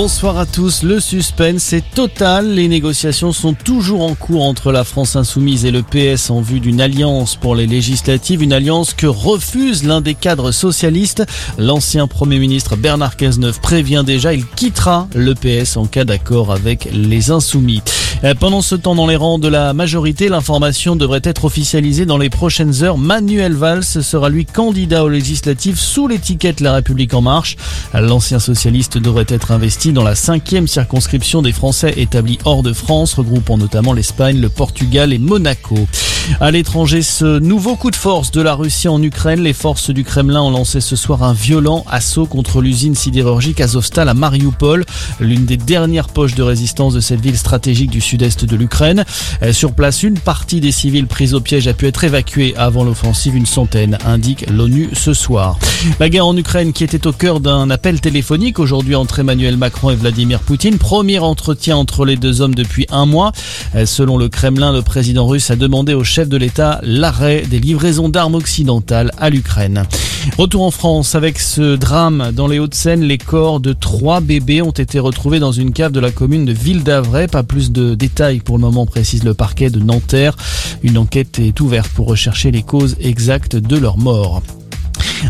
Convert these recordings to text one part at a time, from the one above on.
Bonsoir à tous. Le suspense est total. Les négociations sont toujours en cours entre la France insoumise et le PS en vue d'une alliance pour les législatives. Une alliance que refuse l'un des cadres socialistes. L'ancien Premier ministre Bernard Cazeneuve prévient déjà, il quittera le PS en cas d'accord avec les insoumis. Euh, pendant ce temps, dans les rangs de la majorité, l'information devrait être officialisée dans les prochaines heures. Manuel Valls sera lui candidat aux législatives sous l'étiquette La République en marche. L'ancien socialiste devrait être investi dans la cinquième circonscription des Français établis hors de France, regroupant notamment l'Espagne, le Portugal et Monaco. À l'étranger, ce nouveau coup de force de la Russie en Ukraine, les forces du Kremlin ont lancé ce soir un violent assaut contre l'usine sidérurgique Azovstal à Mariupol, l'une des dernières poches de résistance de cette ville stratégique du sud-est de l'Ukraine. Euh, sur place, une partie des civils pris au piège a pu être évacuée avant l'offensive, une centaine, indique l'ONU ce soir. La guerre en Ukraine qui était au cœur d'un appel téléphonique aujourd'hui entre Emmanuel Macron et Vladimir Poutine. Premier entretien entre les deux hommes depuis un mois. Euh, selon le Kremlin, le président russe a demandé au chef chef de l'État l'arrêt des livraisons d'armes occidentales à l'Ukraine. Retour en France avec ce drame dans les Hauts-de-Seine. Les corps de trois bébés ont été retrouvés dans une cave de la commune de Ville d'Avray. Pas plus de détails pour le moment, précise le parquet de Nanterre. Une enquête est ouverte pour rechercher les causes exactes de leur mort.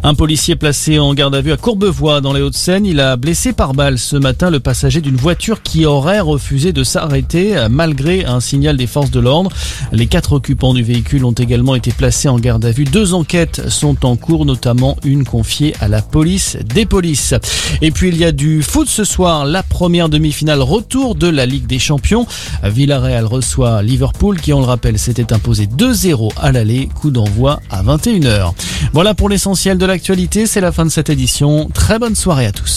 Un policier placé en garde à vue à Courbevoie dans les Hauts-de-Seine, il a blessé par balle ce matin le passager d'une voiture qui aurait refusé de s'arrêter malgré un signal des forces de l'ordre. Les quatre occupants du véhicule ont également été placés en garde à vue. Deux enquêtes sont en cours, notamment une confiée à la police des polices. Et puis il y a du foot ce soir, la première demi-finale retour de la Ligue des Champions. Villarreal reçoit Liverpool qui, on le rappelle, s'était imposé 2-0 à l'aller, coup d'envoi à 21h. Voilà pour l'essentiel de l'actualité, c'est la fin de cette édition. Très bonne soirée à tous.